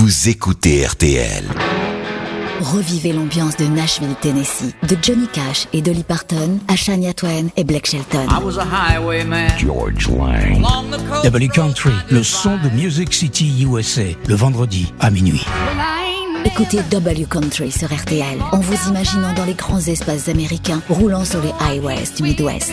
vous écoutez RTL. Revivez l'ambiance de Nashville, Tennessee, de Johnny Cash et Dolly Parton à Shania Twain et Blake Shelton. George Lang. W Country, le son de Music City USA, le vendredi à minuit. Écoutez W Country sur RTL en vous imaginant dans les grands espaces américains roulant sur les highways du Midwest.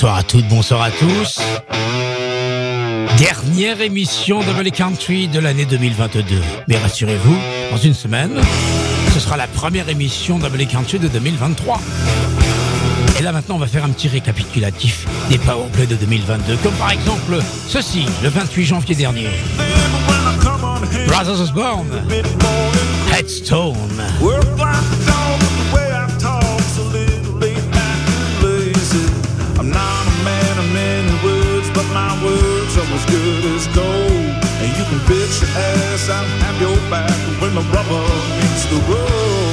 Bonsoir à toutes, bonsoir à tous. Dernière émission de Country de l'année 2022. Mais rassurez-vous, dans une semaine, ce sera la première émission de Country de 2023. Et là maintenant, on va faire un petit récapitulatif des Powerplay de 2022, comme par exemple ceci, le 28 janvier dernier. Brothers Osborne, Headstone. As good as gold. And you can bet your ass I'll have your back when the rubber meets the road.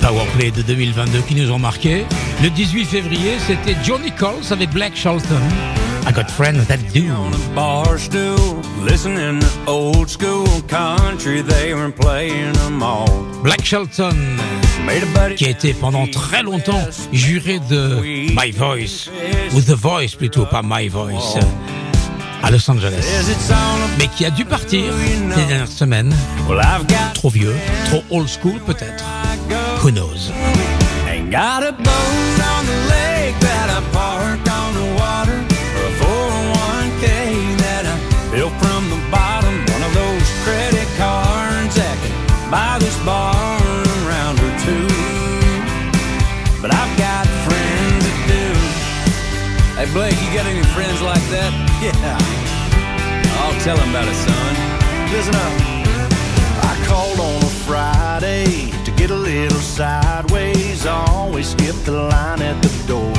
Powerplay de 2022 qui nous ont marqué. Le 18 février, c'était Johnny Coles avec Black Shelton. I got friends that do. on a bar stool, listening to old school country. They were playing them all. Black Shelton, Made a buddy qui a été pendant très longtemps juré de My Voice, ou The Voice plutôt, pas My Voice, à Los Angeles. Mais qui a dû partir ces dernières semaines. Trop vieux, trop old school peut-être. Who knows? Ain't got a boat on the lake that I parked on the water or a 401k that I built from the bottom. One of those credit cards that can buy this bar around or two. But I've got friends that do. Hey Blake, you got any friends like that? Yeah. I'll tell them about it, son. Listen up. Little sideways. Always skip the line at the door.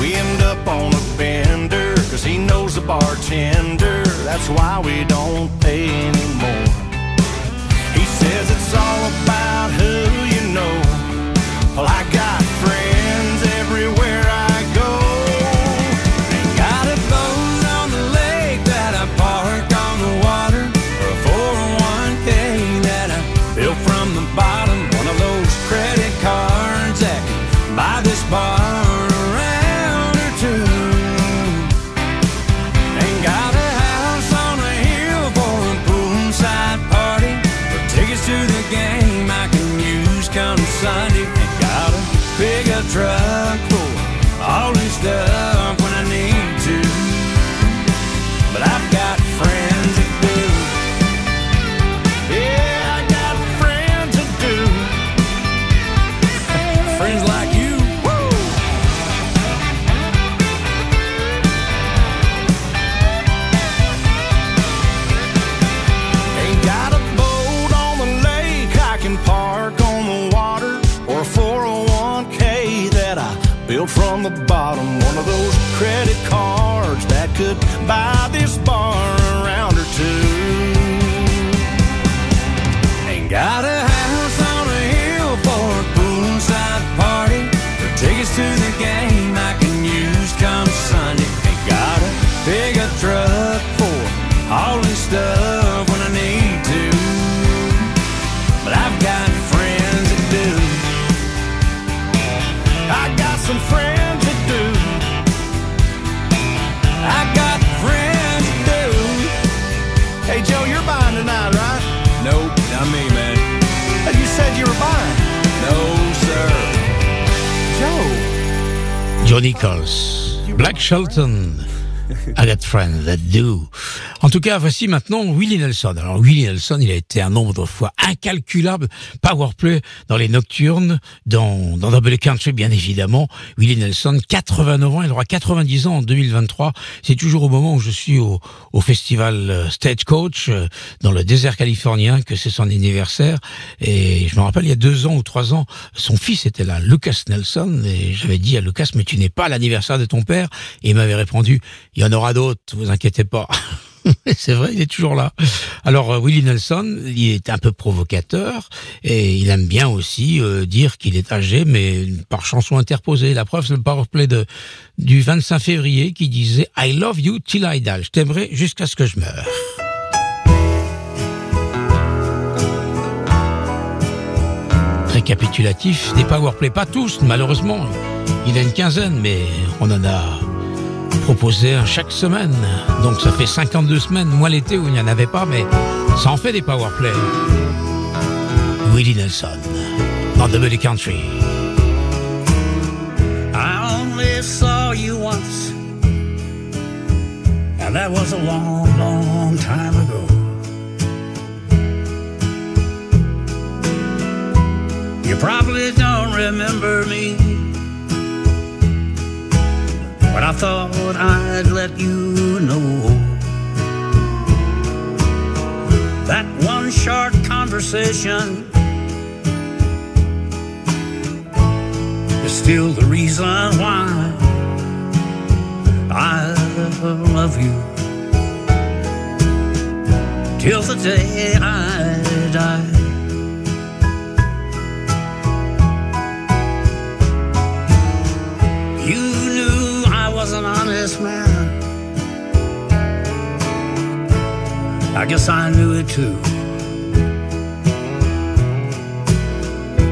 We end up on a bender, cause he knows the bartender. That's why we don't pay anymore. He says it's all about who you know. Well, I got Johnny Coles, Black Shelton, I got friends that do. En tout cas, voici maintenant Willie Nelson. Alors Willie Nelson, il a été un nombre de fois incalculable powerplay dans les nocturnes, dans, dans Double Country bien évidemment. Willie Nelson, 89 ans, il aura 90 ans en 2023. C'est toujours au moment où je suis au, au festival euh, Stagecoach euh, dans le désert californien que c'est son anniversaire. Et je me rappelle, il y a deux ans ou trois ans, son fils était là, Lucas Nelson, et j'avais dit à Lucas, mais tu n'es pas l'anniversaire de ton père. Et il m'avait répondu, il y en aura d'autres, vous inquiétez pas. C'est vrai, il est toujours là. Alors euh, Willie Nelson, il est un peu provocateur et il aime bien aussi euh, dire qu'il est âgé, mais par chanson interposée. La preuve, c'est le powerplay de du 25 février qui disait I love you till I die. Je t'aimerai jusqu'à ce que je meure. Récapitulatif des powerplay, pas tous, malheureusement. Il a une quinzaine, mais on en a proposé chaque semaine. Donc ça fait 52 semaines, moins l'été où il n'y en avait pas, mais ça en fait des powerplay. Willie Nelson, dans Double Country. I only saw you once, and that was a long, long time ago. You probably don't remember me, but I thought I'd let you know that one short conversation is still the reason why I love you till the day I die. Honest man. I guess I knew it too.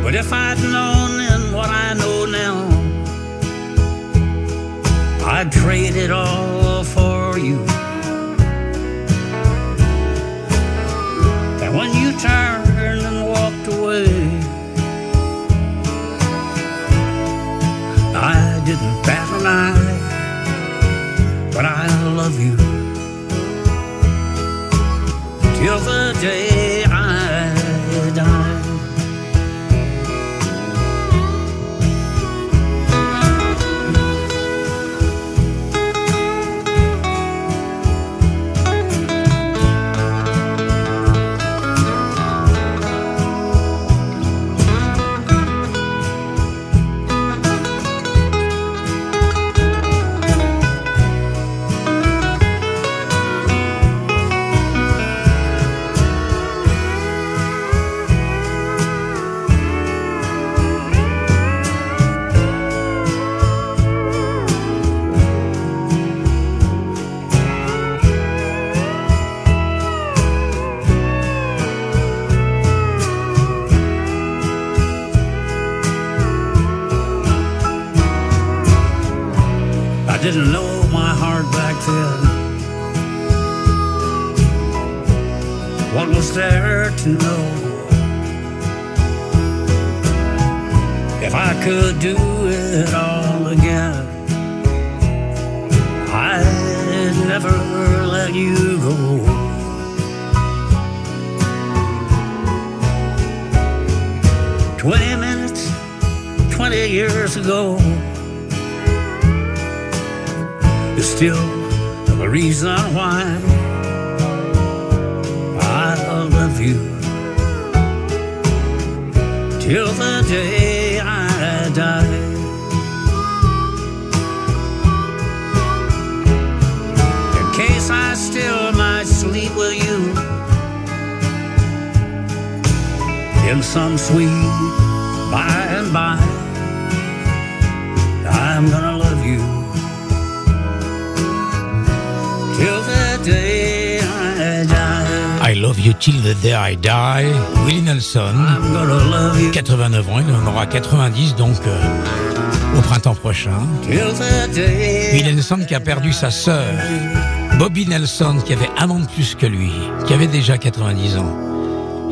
But if I'd known then what I know now, I'd trade it all for you. And when you turned and walked away, I didn't bat an eye, love you. Till the day didn't know my heart back then. What was there to know? If I could do it all again, I'd never let you go. Twenty minutes, twenty years ago is still the reason why I love you till the day I die. In case I still might sleep with you in some sweet by and by, I'm gonna love you till the day I die. Willie Nelson, I'm gonna love you 89 ans, il en aura 90 donc euh, au printemps prochain. Willie Nelson qui a perdu sa sœur, Bobby Nelson qui avait un an de plus que lui, qui avait déjà 90 ans.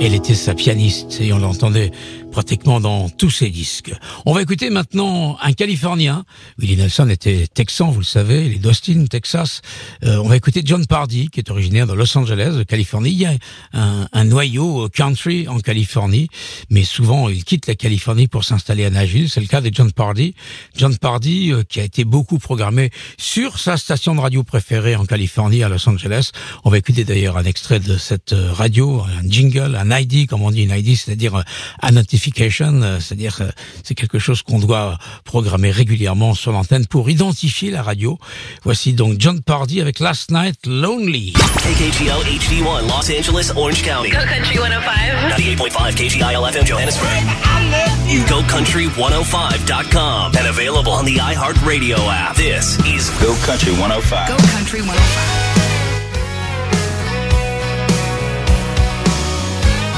Elle était sa pianiste et on l'entendait pratiquement dans tous ses disques. On va écouter maintenant un Californien. Willie Nelson était texan, vous le savez, il est d'Austin, Texas. Euh, on va écouter John Pardy, qui est originaire de Los Angeles, de Californie. Il y a un, un noyau country en Californie, mais souvent il quitte la Californie pour s'installer à Nashville. C'est le cas de John Pardy. John Pardy, euh, qui a été beaucoup programmé sur sa station de radio préférée en Californie, à Los Angeles. On va écouter d'ailleurs un extrait de cette euh, radio, un jingle, un ID, comme on dit, une ID, c'est-à-dire euh, identification, euh, c'est-à-dire euh, c'est quelque chose qu'on doit programmer régulièrement sur l'antenne pour identifier la radio. Voici donc John Pardy avec Last Night Lonely. KKGL HD1 Los Angeles, Orange County. Go Country 105. 98.5 KGIL FM Johannesburg. GoCountry105.com and available on the iHeartRadio app. This is Go Country 105. Go Country 105.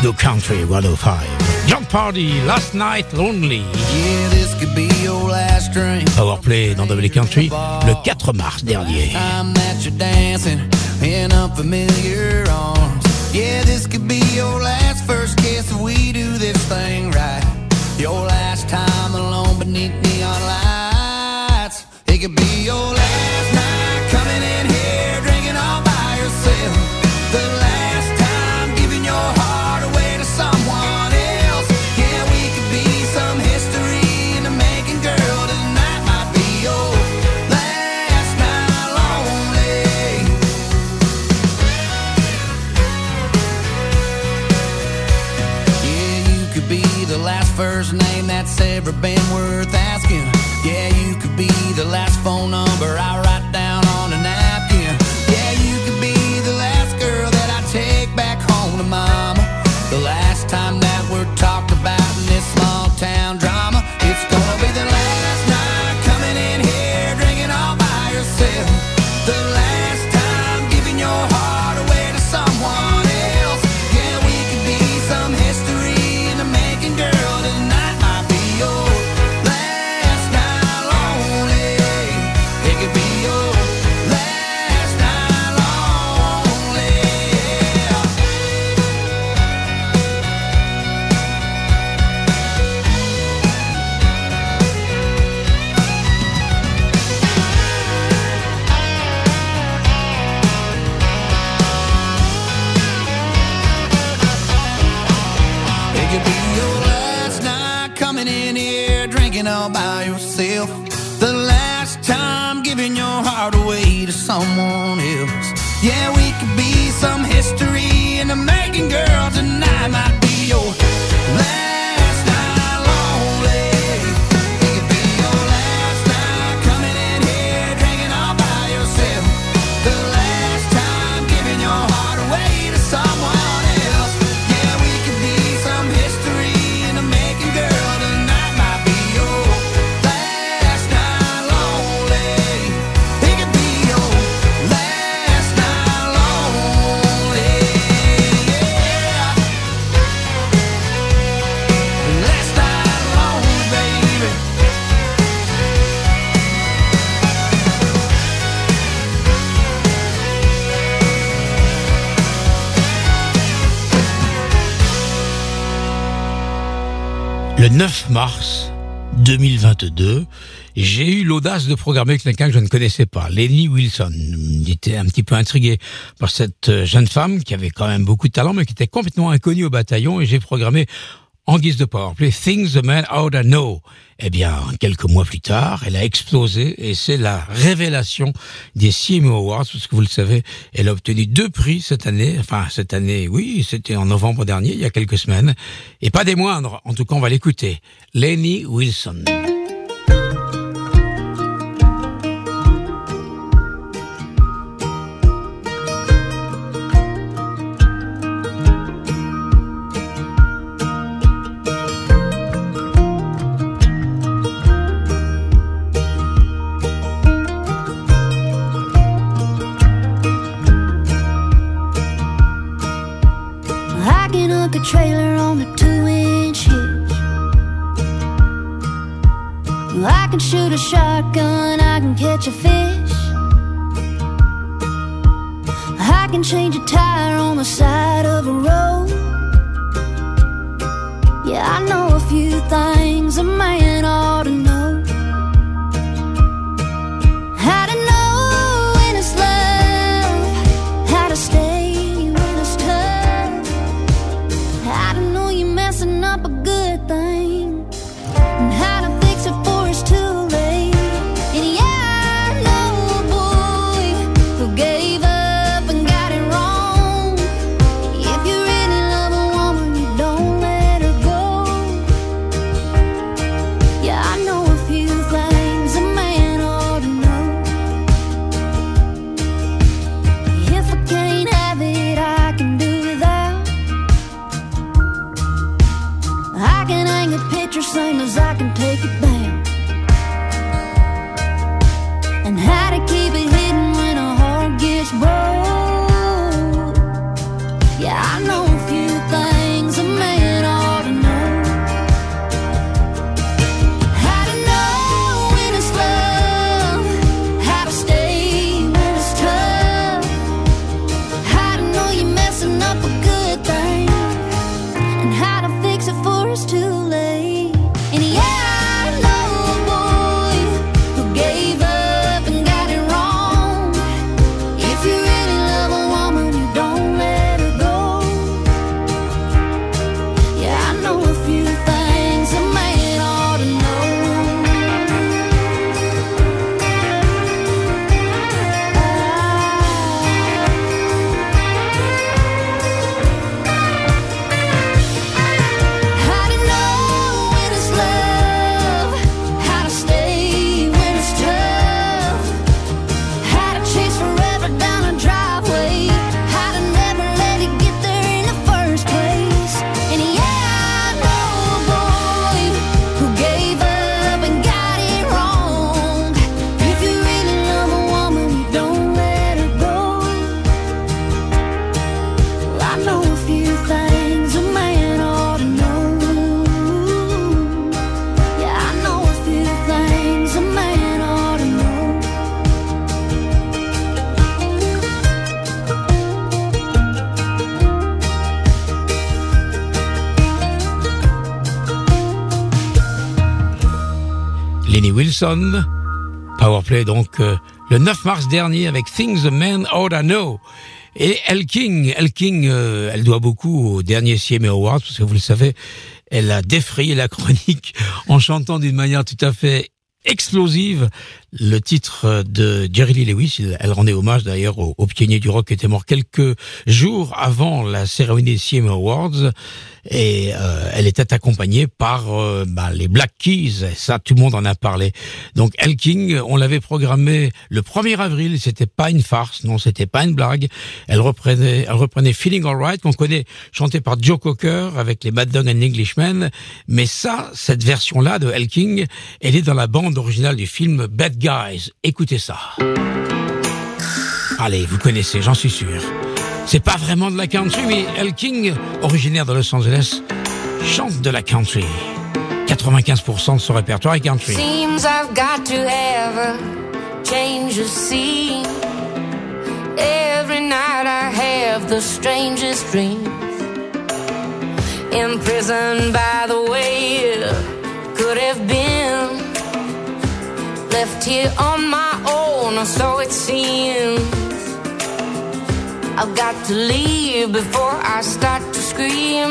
The Country 105. John Pardy, Last Night Lonely. Yeah, this could be your last drink. Powerplay dans W Country le 4 mars dernier. Time that you're dancing in unfamiliar arms. Yeah, this could be your last first kiss if we do this thing right. Your last time alone beneath neon lights. It could be your last night every band worth mars 2022, j'ai eu l'audace de programmer quelqu'un que je ne connaissais pas, Lenny Wilson. J'étais un petit peu intrigué par cette euh, jeune femme qui avait quand même beaucoup de talent, mais qui était complètement inconnue au bataillon. Et j'ai programmé en guise de powerplay, Things the Man Oughta Know. Eh bien, quelques mois plus tard, elle a explosé et c'est la révélation des CMO Awards, parce que vous le savez, elle a obtenu deux prix cette année. Enfin, cette année, oui, c'était en novembre dernier, il y a quelques semaines. Et pas des moindres. En tout cas, on va l'écouter. Lenny Wilson. Wilson. Powerplay donc euh, le 9 mars dernier avec Things a Man Oughta Know. Et Elle King, King, euh, elle doit beaucoup au dernier CMA Awards parce que vous le savez, elle a défrayé la chronique en chantant d'une manière tout à fait explosive le titre de Jerry Lee Lewis. Elle rendait hommage d'ailleurs au, au pionnier du rock qui était mort quelques jours avant la cérémonie des CMA Awards. Et euh, elle était accompagnée par euh, bah, les Black Keys. Et ça, tout le monde en a parlé. Donc, El King, on l'avait programmé le 1er avril. C'était pas une farce, non, c'était pas une blague. Elle reprenait, elle reprenait Feeling Alright qu'on connaît, chanté par Joe Cocker avec les Bad Dog and Englishmen. Mais ça, cette version-là de El King, elle est dans la bande originale du film Bad Guys. Écoutez ça. Allez, vous connaissez, j'en suis sûr. C'est pas vraiment de la country, mais El King, originaire de Los Angeles, chante de la country. 95% de son répertoire est country. Seems I've got to a change of scene. Every night I have the strangest dreams. Imprisoned by the way it could have been. Left here on my own, or so it seems. I've got to leave before I start to scream.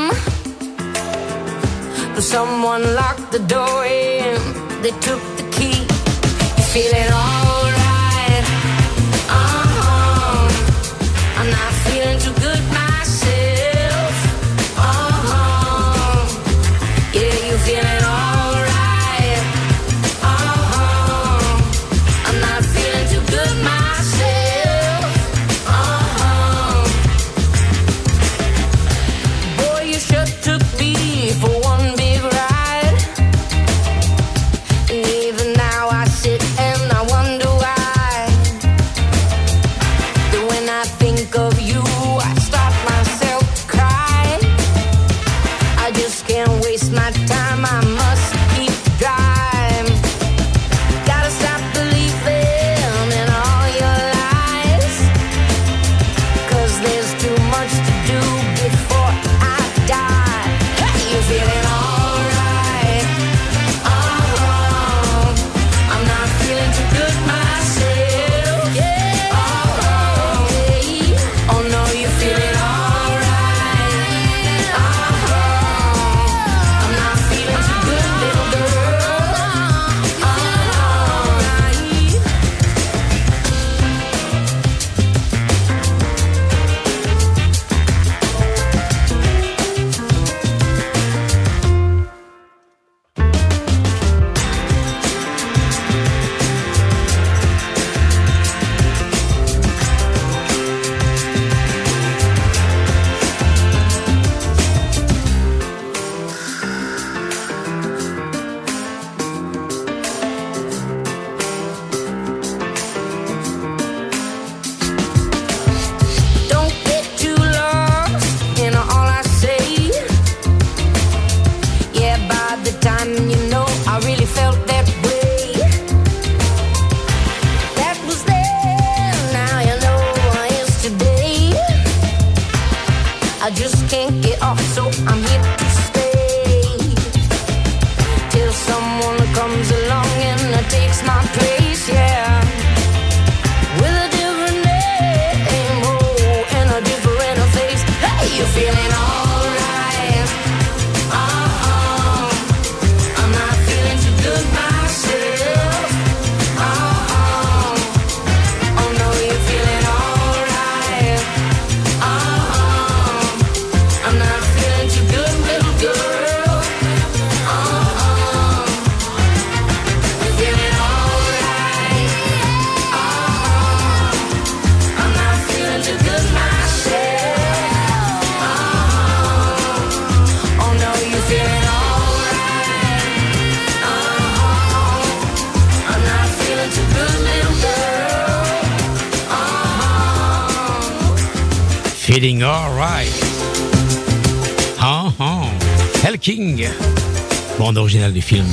But someone locked the door in, they took the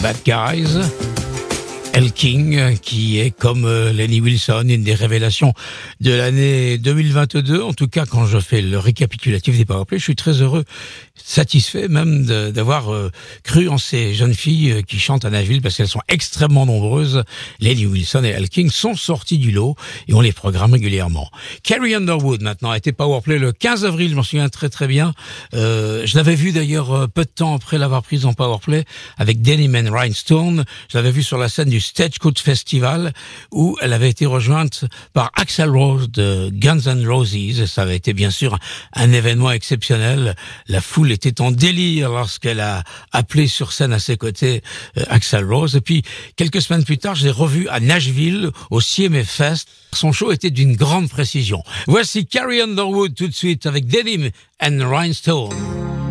Bad Guys. El King, euh, qui est comme euh, Lenny Wilson, une des révélations de l'année 2022. En tout cas, quand je fais le récapitulatif des powerplays, je suis très heureux. satisfait même d'avoir euh, cru en ces jeunes filles euh, qui chantent à Nashville parce qu'elles sont extrêmement nombreuses. Lady Wilson et Elle King sont sorties du lot et on les programme régulièrement. Carrie Underwood maintenant a été Powerplay le 15 avril, je m'en souviens très très bien. Euh, je l'avais vu d'ailleurs euh, peu de temps après l'avoir prise en Powerplay avec Denim and Rhinestone. Je l'avais vu sur la scène du Stagecoach Festival où elle avait été rejointe par Axel Rose de Guns N' Roses. Ça avait été bien sûr un événement exceptionnel. La foule était en délire lorsqu'elle a appelé sur scène à ses côtés euh, Axel Rose. Et puis quelques semaines plus tard, je l'ai revu à Nashville au CMA Fest. Son show était d'une grande précision. Voici Carrie Underwood tout de suite avec Denim and Rhinestone.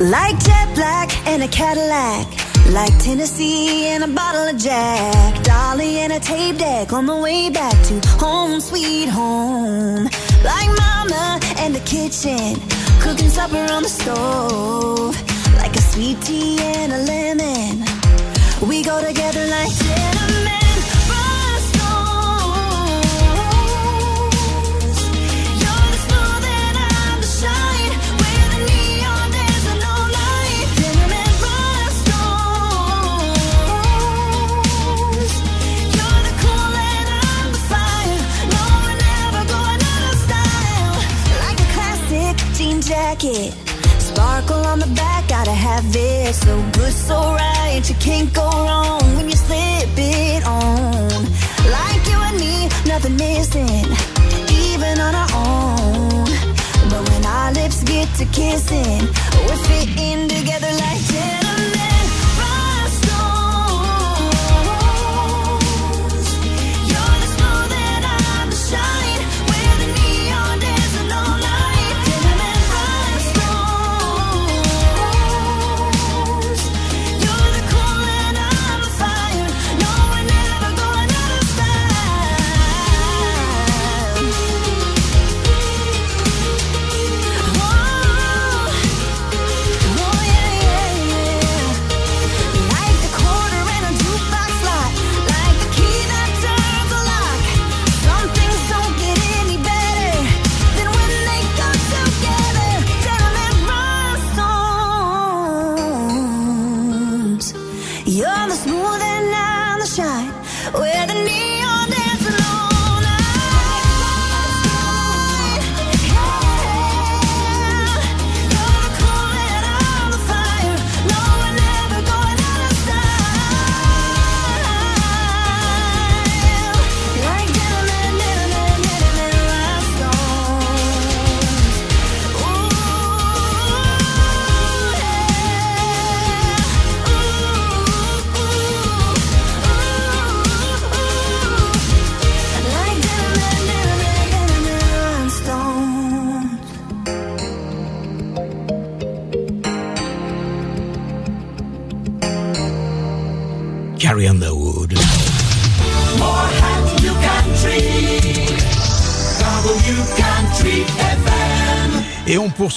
Like jet black and a Cadillac. Like Tennessee and a bottle of Jack. Dolly and a tape deck on the way back to home, sweet home. Like mama and the kitchen. Cooking supper on the stove. Like a sweet tea and a lemon. We go together like gentlemen. Jacket. Sparkle on the back, gotta have it. So good, so right, you can't go wrong when you slip it on. Like you and me, nothing missing, even on our own. But when our lips get to kissing, we're fitting together like gentlemen.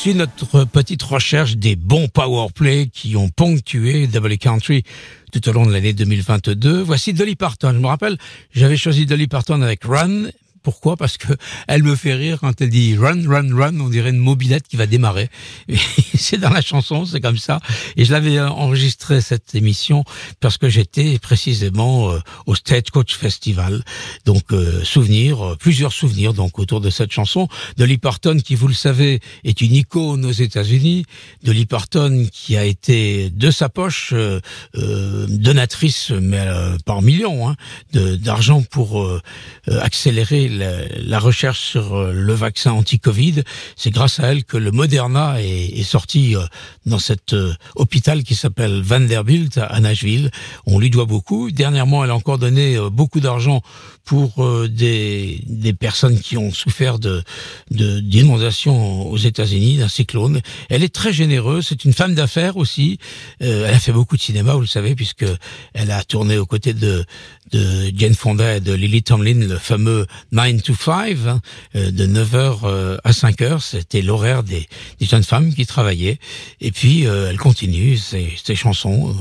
Poursuit notre petite recherche des bons powerplay qui ont ponctué Double Country tout au long de l'année 2022. Voici Dolly Parton. Je me rappelle, j'avais choisi Dolly Parton avec Run. Pourquoi? Parce que elle me fait rire quand elle dit run, run, run. On dirait une mobilette qui va démarrer. C'est dans la chanson, c'est comme ça. Et je l'avais euh, enregistré cette émission parce que j'étais précisément euh, au Stagecoach Festival. Donc euh, souvenirs, euh, plusieurs souvenirs donc autour de cette chanson. Dolly Parton, qui vous le savez, est une icône aux États-Unis. Dolly Parton, qui a été de sa poche euh, donatrice, mais par millions, hein, de- d'argent pour accélérer la, recherche sur euh, le vaccin anti-Covid. C'est grâce à elle que le Moderna est, est sorti euh, dans cet euh, hôpital qui s'appelle Vanderbilt à Nashville. On lui doit beaucoup. Dernièrement, elle a encore donné beaucoup d'argent pour euh, des, des personnes qui ont souffert de d'inondations aux États-Unis, d'un cyclone. Elle est très généreuse. C'est une femme d'affaires aussi. Euh, elle a fait beaucoup de cinéma, vous le savez, puisque elle a tourné aux côtés de de Jane Fonda et de Lily Tomlin, le fameux 9 to 5, hein, euh, de 9h euh, à 5h. C'était l'horaire des, des jeunes femmes qui travaillaient. Et puis, euh, elle continue ses, ses chansons.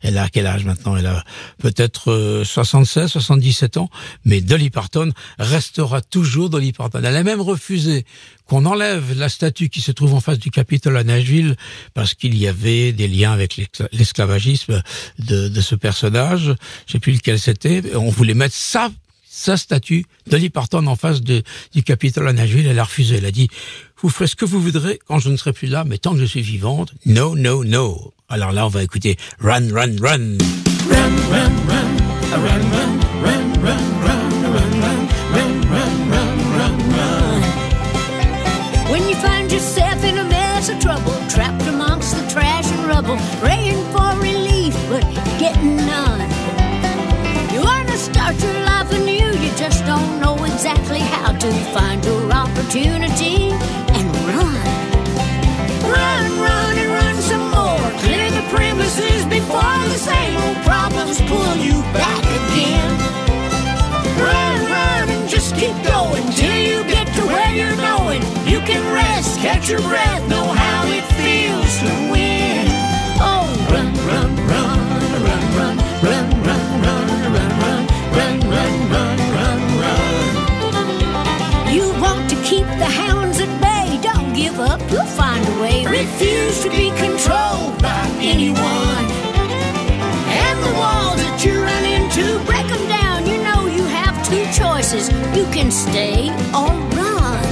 Elle a quel âge maintenant? Elle a peut-être euh, 76, 77 ans. Mais Dolly Parton restera toujours Dolly Parton. Elle a même refusé qu'on enlève la statue qui se trouve en face du Capitole à Nashville parce qu'il y avait des liens avec l'escla- l'esclavagisme de, de ce personnage. Je sais plus lequel c'était. On voulait mettre ça sa statue, Dolly Parton en face du Capitole à Nashville, elle a refusé. Elle a dit, vous ferez ce que vous voudrez quand je ne serai plus là, mais tant que je suis vivante, no, no, no. Alors là, on va écouter Run, Run, Run. When trash praying for relief, but getting none. You wanna start your life anew, you just don't know exactly how to find your opportunity and run. Run, run, and run some more. Clear the premises before the same old problems pull you back again. Run, run, and just keep going till you get to where you're going. You can rest, catch your breath, know how it feels Refuse to be controlled by anyone. And the walls that you run into, break them down. You know you have two choices. You can stay or run.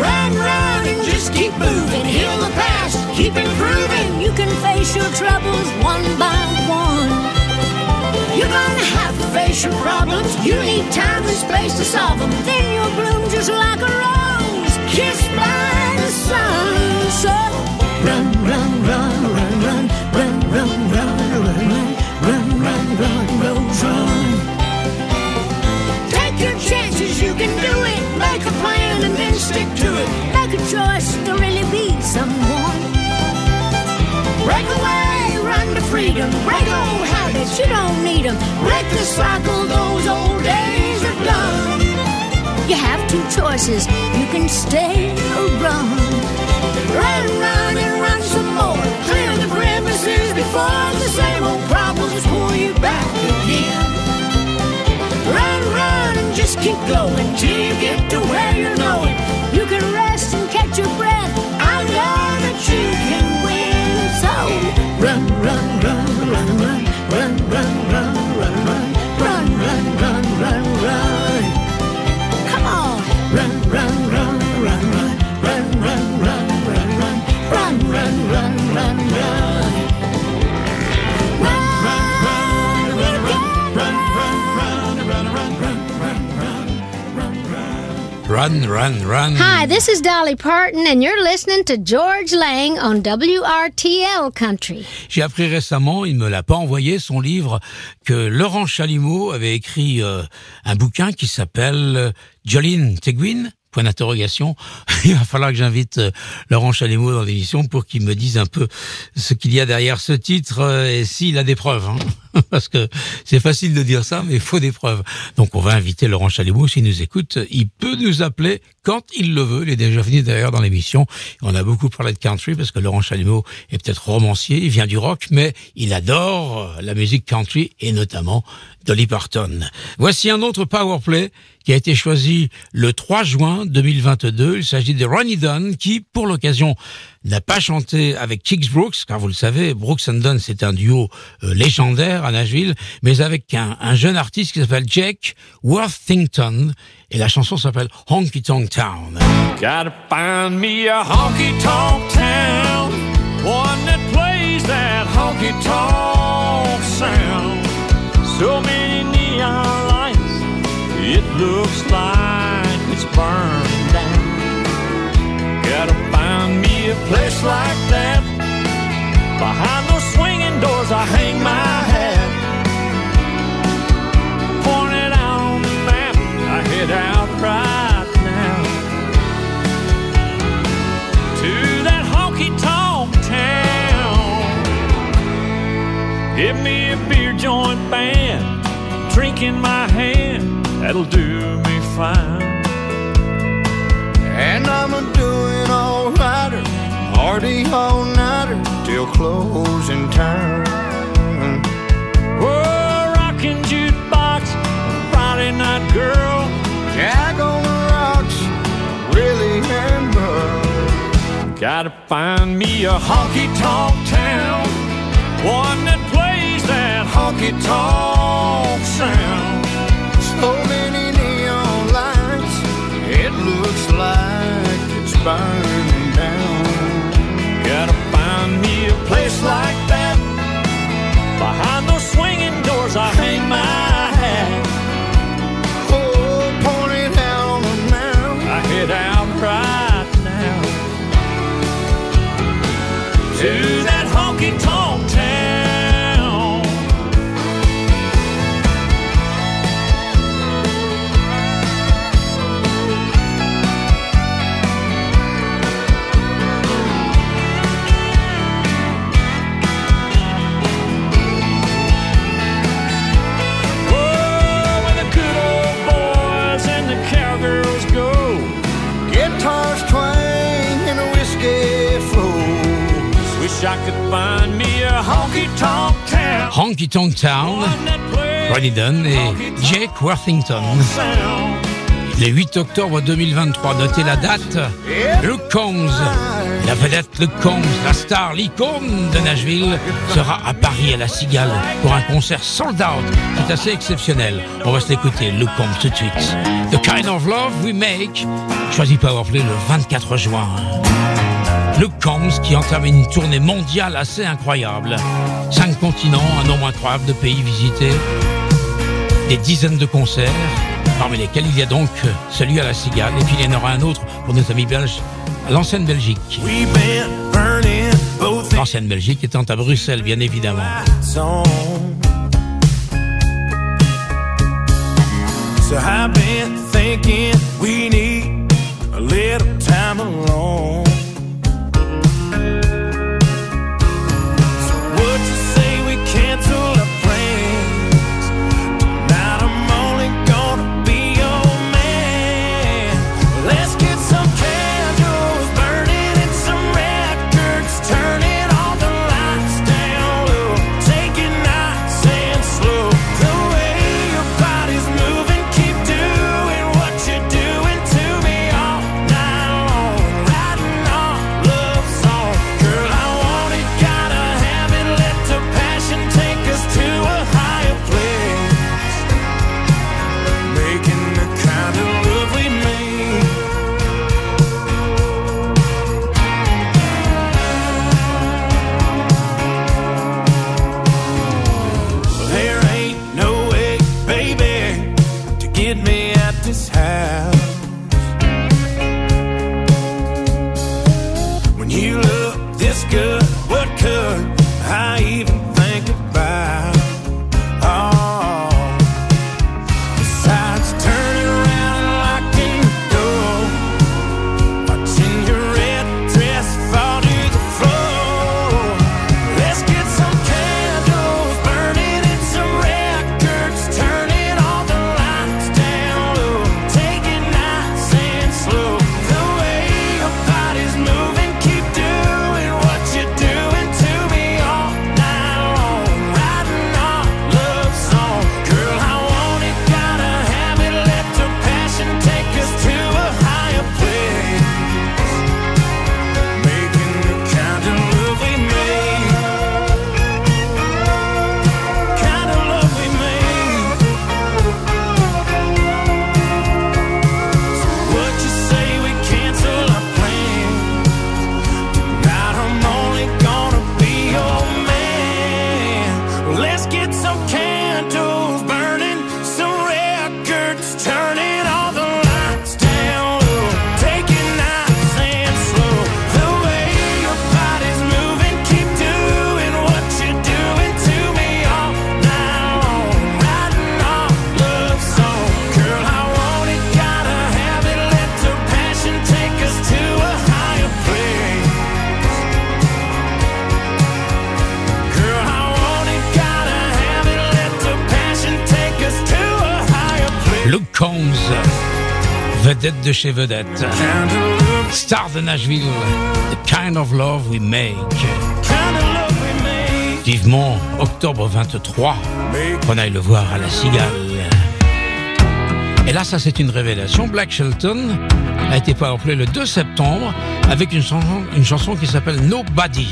Run, run, and just keep moving. Heal the past, keep improving. You can face your troubles one by one. You're gonna have to face your problems. You need time and space to solve them. Then you'll bloom just like a rose, kissed by the sun. So run, run, run, run, run, run, run, run, run, run, run, run, run, rose, run. Take your chances, you can do it. Make a plan and then stick to it. Make a choice to really be someone. Break away, run to freedom. Break old habits, you don't need them. Break the cycle, those old days are done. You have two choices, you can stay or run. Run, run, and run some more. Clear the premises before the same old problems pull you back again. Run, run, and just keep going till you get to where you're going. You can rest and catch your breath. I know that you can win. So run, run, run, run, run, run, run, run. Run, run, run. Hi, this is Dolly Parton, and you're listening to George Lang on WRTL Country. J'ai appris récemment, il me l'a pas envoyé, son livre, que Laurent Chalumeau avait écrit euh, un bouquin qui s'appelle euh, Jolene Teguin Point d'interrogation. Il va falloir que j'invite euh, Laurent Chalumeau dans l'émission pour qu'il me dise un peu ce qu'il y a derrière ce titre euh, et s'il a des preuves. hein. Parce que c'est facile de dire ça, mais il faut des preuves. Donc on va inviter Laurent Chalumeau s'il nous écoute. Il peut nous appeler quand il le veut. Il est déjà venu d'ailleurs dans l'émission. On a beaucoup parlé de country parce que Laurent Chalumeau est peut-être romancier, il vient du rock, mais il adore la musique country et notamment Dolly Parton. Voici un autre power play qui a été choisi le 3 juin 2022. Il s'agit de Ronnie Dunn qui, pour l'occasion, n'a pas chanté avec Kix Brooks, car vous le savez, Brooks and Dunn, c'est un duo euh, légendaire à Nashville, mais avec un, un jeune artiste qui s'appelle Jake Worthington, et la chanson s'appelle Honky Tonk Town. Gotta find me a honky tonk town, one that plays that honky tonk sound. So many neon lights, it looks like it's burned down. Gotta find a place like that. Behind those swinging doors, I hang my hat. Point it out on the map, I head out right now to that honky tonk town. Give me a beer joint band, drink in my hand, that'll do me fine. Party all nighter till closing time. Oh, rockin' jukebox, Friday night girl. Jag on the rocks, really hammer. Gotta find me a honky tonk town, one that plays that honky tonk sound. So many neon lights, it looks like it's burning place like that. Behind those swinging doors, I hang my hat. Oh, pointed out on the mound. I head out right now to Honky Town, Ronnie Dunn et Jake Worthington. Le 8 octobre 2023, notez la date. Luke Combs, la vedette Luke Combs, la star, l'icône de Nashville, sera à Paris à la Cigale pour un concert sold out. C'est assez exceptionnel. On va se l'écouter, Luke Combs tout de suite. The Kind of Love We Make, choisi Powerplay le 24 juin. Luke Combs qui entame une tournée mondiale assez incroyable. Cinq continents, un nombre incroyable de pays visités, des dizaines de concerts, parmi lesquels il y a donc celui à la Cigale, et puis il y en aura un autre pour nos amis belges, à l'ancienne Belgique. L'ancienne Belgique étant à Bruxelles, bien évidemment. lights on. So I've been thinking we need a little time alone. De chez vedette. Star de Nashville, The Kind of Love We Make. Vivement, octobre 23, qu'on aille le voir à la Cigale. Et là, ça c'est une révélation. Black Shelton a été powerplay le 2 septembre avec une chanson qui s'appelle Nobody.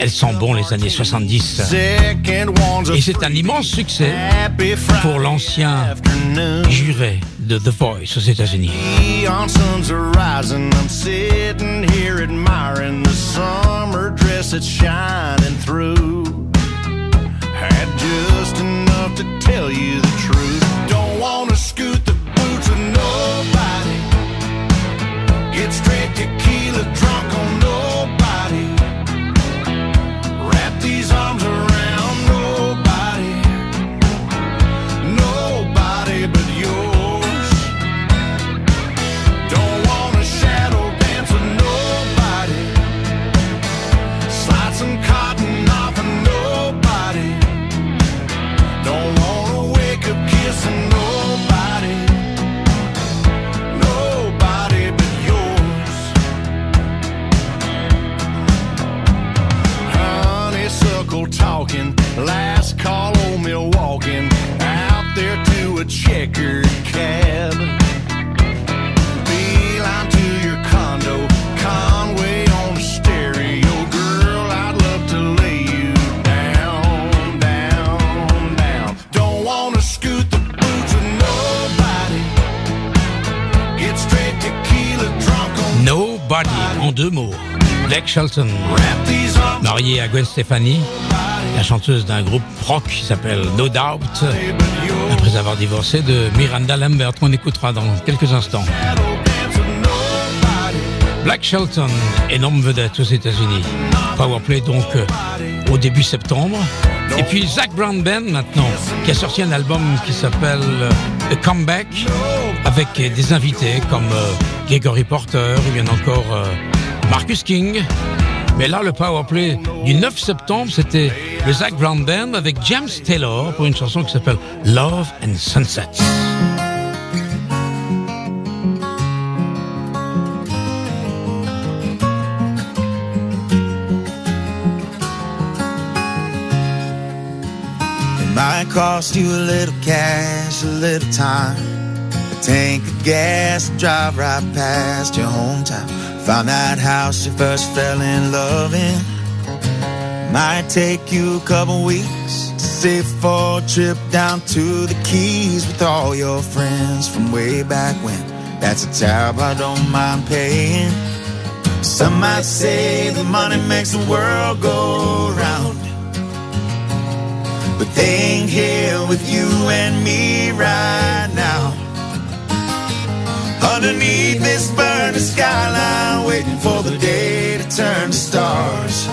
Elle sent bon les années 70. Et c'est un immense succès pour l'ancien juré de The Voice aux États-Unis. Neon suns are rising. I'm sitting here admiring the summer dress that's shining through. Had just enough to tell you the truth. À Gwen Stefani, la chanteuse d'un groupe rock qui s'appelle No Doubt, après avoir divorcé de Miranda Lambert, qu'on écoutera dans quelques instants. Black Shelton, énorme vedette aux États-Unis. Powerplay donc euh, au début septembre. Et puis Zach Brown Band maintenant, qui a sorti un album qui s'appelle euh, The Comeback, avec euh, des invités comme euh, Gregory Porter, ou bien encore euh, Marcus King. Mais là, le Powerplay du 9 septembre, c'était le Zach Brown Band avec James Taylor pour une chanson qui s'appelle Love and Sunsets. It might cost you a little cash, a little time. A tank of gas, drive right past your hometown. Found that house you first fell in love in. Might take you a couple weeks to save for a trip down to the Keys with all your friends from way back when. That's a tab I don't mind paying. Some might say the money makes the world go round. But they ain't here with you and me right now. Underneath this burning skyline, waiting for the day to turn to stars.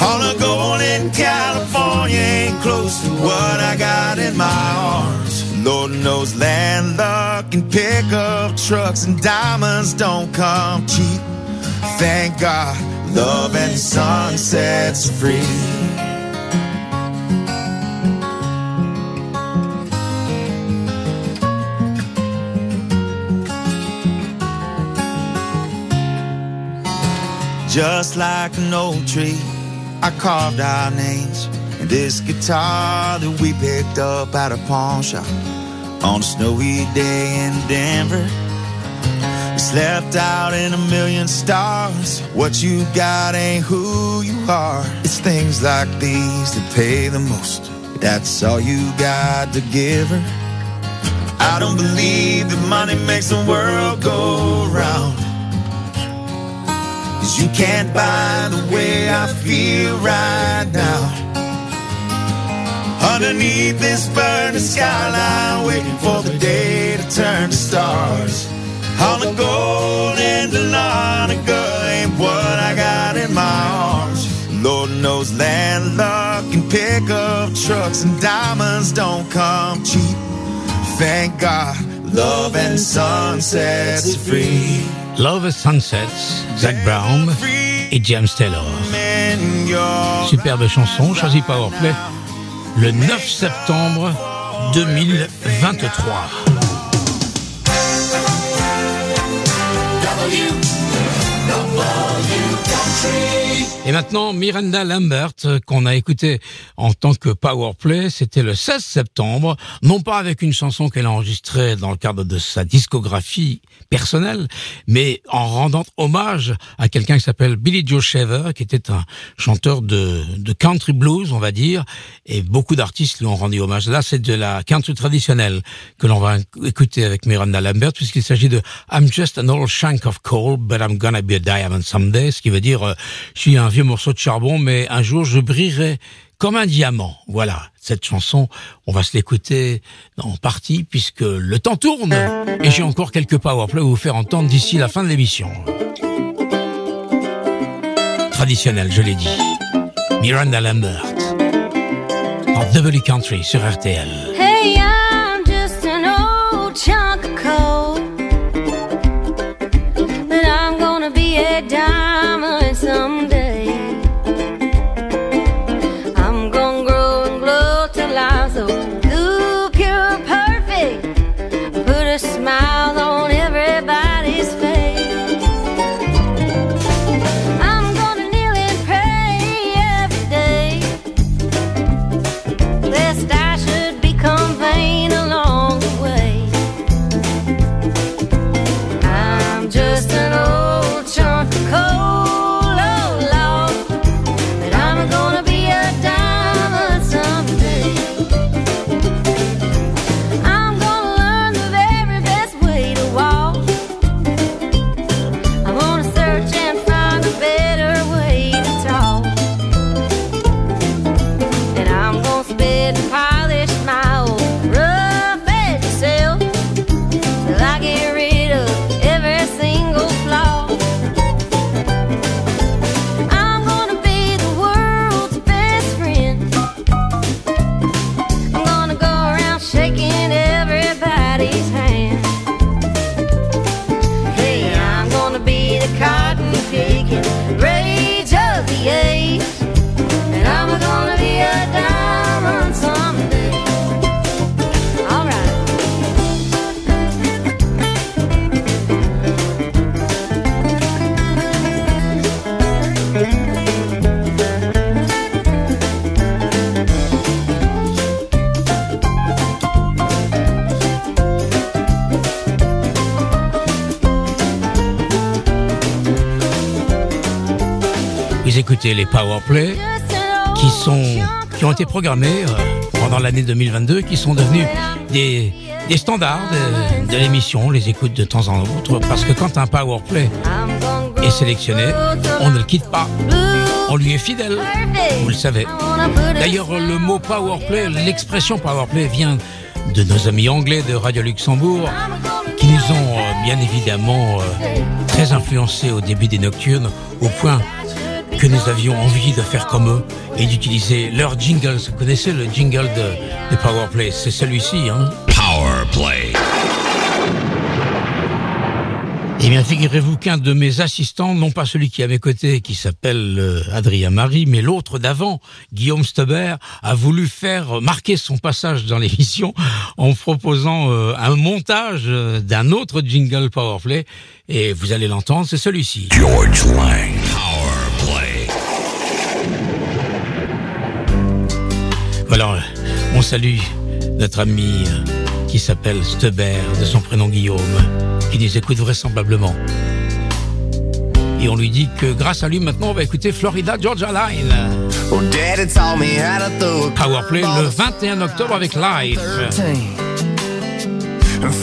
All the gold in California ain't close to what I got in my arms. Lord knows land luck and pickup trucks and diamonds don't come cheap. Thank God, love and sunsets free. Just like an old tree, I carved our names. And this guitar that we picked up at a pawn shop on a snowy day in Denver. We slept out in a million stars. What you got ain't who you are. It's things like these that pay the most. That's all you got to give her. I don't believe that money makes the world go round. Cause you can't buy the way I feel right now. Underneath this burning skyline, waiting for the day to turn to stars. All the gold in the Larnaga ain't what I got in my arms. Lord knows land luck and pickup trucks and diamonds don't come cheap. Thank God, love and sunsets free. Love Sunsets, Zach Brown et James Taylor. Superbe chanson, choisie Powerplay le 9 septembre 2023. Et maintenant, Miranda Lambert, euh, qu'on a écouté en tant que powerplay, c'était le 16 septembre, non pas avec une chanson qu'elle a enregistrée dans le cadre de sa discographie personnelle, mais en rendant hommage à quelqu'un qui s'appelle Billy Joe Shaver, qui était un chanteur de, country blues, on va dire, et beaucoup d'artistes lui ont rendu hommage. Là, c'est de la country traditionnelle que l'on va écouter avec Miranda Lambert, puisqu'il s'agit de I'm just an old shank of coal, but I'm gonna be a diamond someday, ce qui veut dire, euh, un vieux morceau de charbon, mais un jour je brillerai comme un diamant. Voilà, cette chanson, on va se l'écouter en partie puisque le temps tourne et j'ai encore quelques powerplays à vous faire entendre d'ici la fin de l'émission. Traditionnel, je l'ai dit. Miranda Lambert. En Double Country sur RTL. Hey, I'm Les powerplay qui sont qui ont été programmés euh, pendant l'année 2022, qui sont devenus des, des standards de, l'émission. On les écoute de temps en temps parce que quand un powerplay est sélectionné, on ne le quitte pas. On lui est fidèle. Vous le savez. D'ailleurs, le mot powerplay, l'expression powerplay vient de nos amis anglais de Radio Luxembourg qui nous ont euh, bien évidemment euh, très influencés au début des nocturnes au point que nous avions envie de faire comme eux et d'utiliser leur jingle. Vous connaissez le jingle de, de Powerplay C'est celui-ci, hein Powerplay. Eh bien, figurez-vous qu'un de mes assistants, non pas celui qui est à mes côtés, qui s'appelle euh, Adrien Marie, mais l'autre d'avant, Guillaume Stebert, a voulu faire marquer son passage dans l'émission en proposant euh, un montage euh, d'un autre jingle Powerplay. Et vous allez l'entendre, c'est celui-ci. George Lang. Euh, on salue notre ami euh, qui s'appelle Stebert, de son prénom Guillaume, qui nous écoute vraisemblablement. Et on lui dit que grâce à lui, maintenant, on va écouter Florida Georgia Line. Well, Daddy taught me how to throw a Powerplay le 21 octobre avec Live.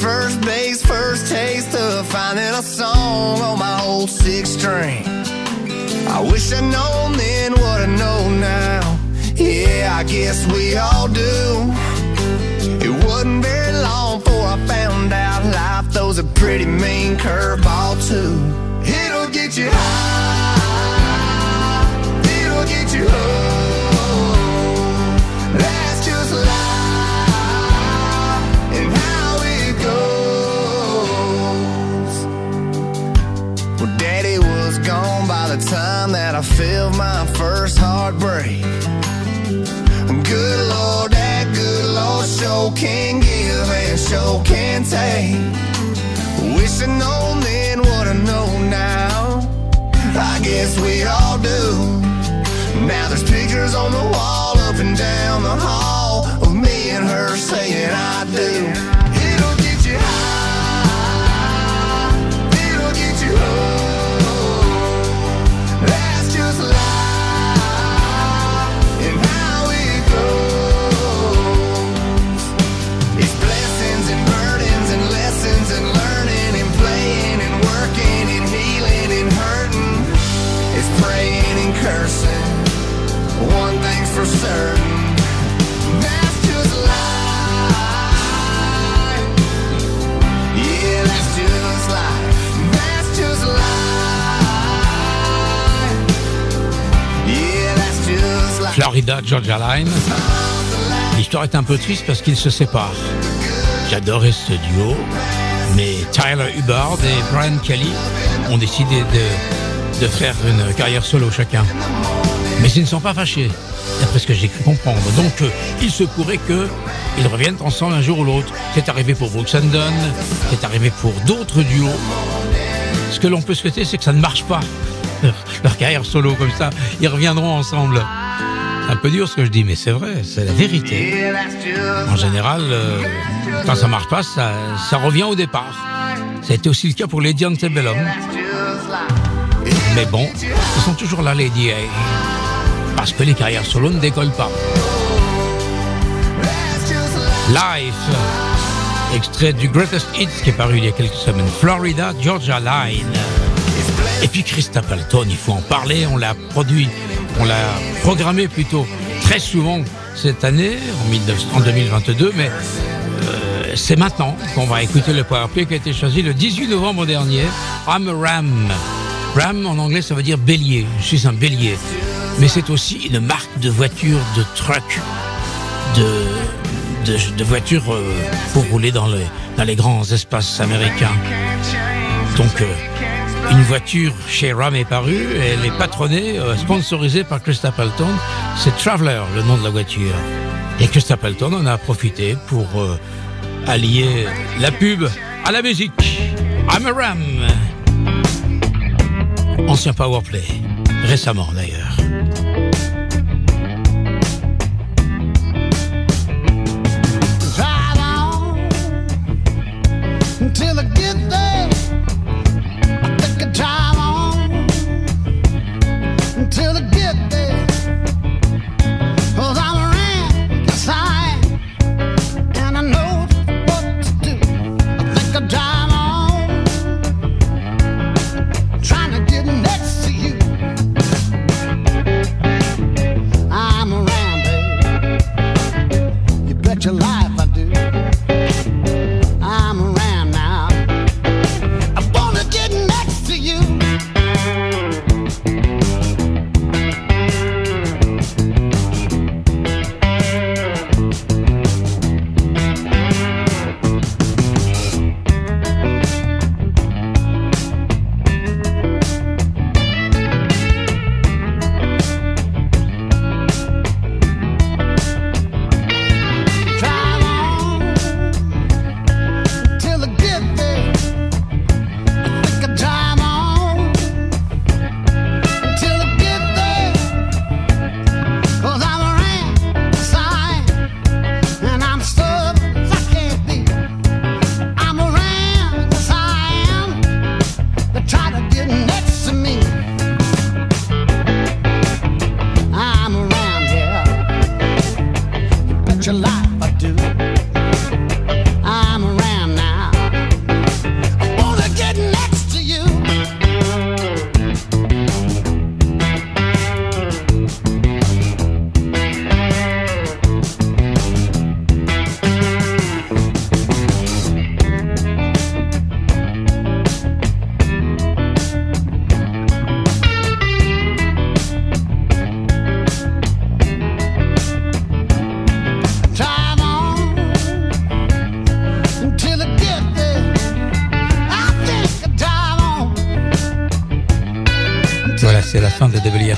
First base, first taste of finding a song on my old six string. I wish I'd known then what I know now. Yeah, I guess we all do. It wasn't very long before I found out life throws a pretty mean curveball too. It'll get you high, it'll get you low. That's just life and how it goes. Well, Daddy was gone by the time that I felt my first heartbreak. Good Lord, that good Lord show can give and show can take. Wishing on then what I know now. I guess we all do. Now there's pictures on the wall up and down the hall of me and her saying I do. Florida Georgia Line. L'histoire est un peu triste parce qu'ils se séparent. J'adorais ce duo, mais Tyler Hubbard et Brian Kelly ont décidé de, de faire une carrière solo chacun. Mais ils ne sont pas fâchés, d'après ce que j'ai cru comprendre. Donc, euh, il se pourrait qu'ils reviennent ensemble un jour ou l'autre. C'est arrivé pour Brooks and Dunn, c'est arrivé pour d'autres duos. Ce que l'on peut souhaiter, c'est que ça ne marche pas. Leur carrière solo comme ça, ils reviendront ensemble. Un peu dur ce que je dis, mais c'est vrai, c'est la vérité. En général, euh, quand ça marche pas, ça, revient au départ. Été aussi le cas pour Lady Antebellum. Mais bon, ils sont toujours là, Lady A. Parce que les carrières solo ne décollent pas. Life, extrait du Greatest Hits qui est paru il y a quelques semaines. Florida, Georgia Line. Et puis Chris Stapleton, il faut en parler, on l'a produit, on l'a programmé plutôt très souvent cette année, en, 19 en 2022, mais euh, c'est maintenant qu'on va écouter le PowerPlay qui a été choisi le 18 novembre dernier. I'm a Ram. Ram en anglais ça veut dire bélier, je suis un bélier. Mais c'est aussi une marque de voiture, de truck, de, de, euh, pour rouler dans les, dans les grands espaces américains. Donc, euh, une voiture chez Ram est parue, elle est patronnée, euh, sponsorisée par Chris Stapleton. C'est Traveler, le nom de la voiture. Et Chris Stapleton en a profité pour euh, allier la pub à la musique. I'm a Ram. Ancien powerplay, récemment d'ailleurs.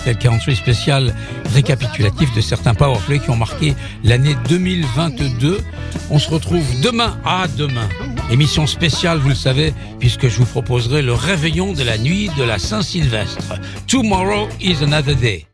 WFL Country spécial récapitulatif de certains powerplay qui ont marqué l'année 2022. On se retrouve demain à demain. Émission spéciale, vous le savez, puisque je vous proposerai le réveillon de la nuit de la Saint-Sylvestre. Tomorrow is another day.